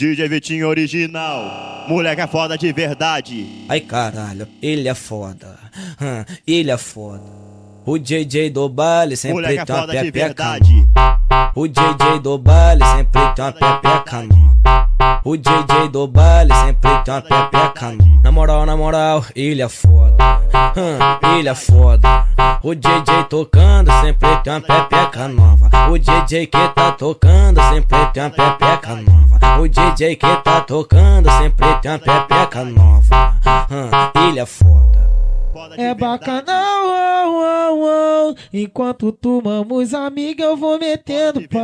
DJ Vitinho original, moleque é foda de verdade. Ai caralho, ele é foda, hum, ele é foda. O DJ do baile sempre moleque é tem uma foda de pepeca. O DJ do baile sempre tem uma pepeca. O DJ do baile sempre tem uma pepeca. Na moral, na moral, ele é foda, hum, ele é foda. O DJ tocando sempre tem uma pepeca nova. O DJ que tá tocando sempre tem uma pepeca nova. O DJ que tá tocando sempre tem uma pepeca nova. Hum, ele é foda. É bacanal, oh, oh, oh. enquanto tomamos amiga eu vou metendo pau.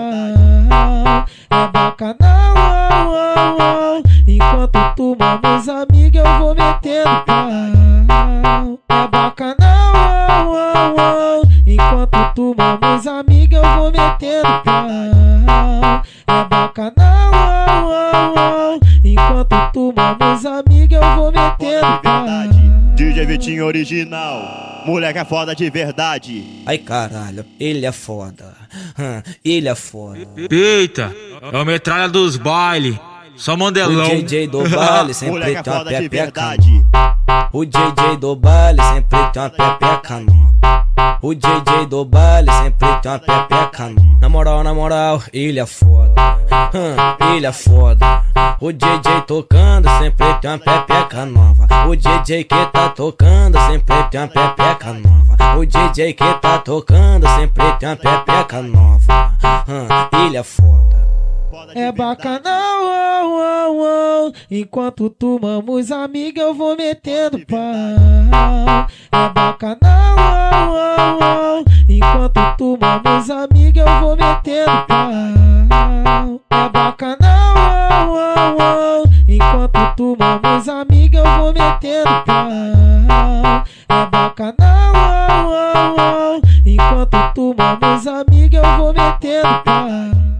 É bacanal, oh, oh, oh. enquanto tomamos amiga eu vou metendo pau. Enquanto tomamos amiga eu vou metendo pau. É bacanal, oh, oh, oh. enquanto tomamos amiga eu vou metendo pau. verdade. DJ Vitinho original, moleque é foda de verdade. Ai caralho, ele é foda, hum, ele é foda. Eita, é o metralha dos baile. Só O mandelão. DJ do baile sempre Moleque é tem uma foda de pepeca. O DJ do baile sempre tem uma pepeca. O DJ do baile sempre tem uma pepeca nova. Na moral, na moral, ele é foda, hum, ele é foda. O DJ tocando sempre tem uma pepeca nova. O DJ que tá tocando sempre tem uma pepeca nova. O DJ que tá tocando sempre tem uma pepeca nova. Hum, ele é foda. É bacanal, oh, oh, oh. enquanto tomamos amiga eu vou metendo pau. É bacanal, oh, oh. enquanto tomamos amiga eu vou metendo pau. É bacanal, oh, oh. enquanto tomamos amiga eu vou metendo pau. É bacanal, enquanto tomamos amiga eu vou metendo pau.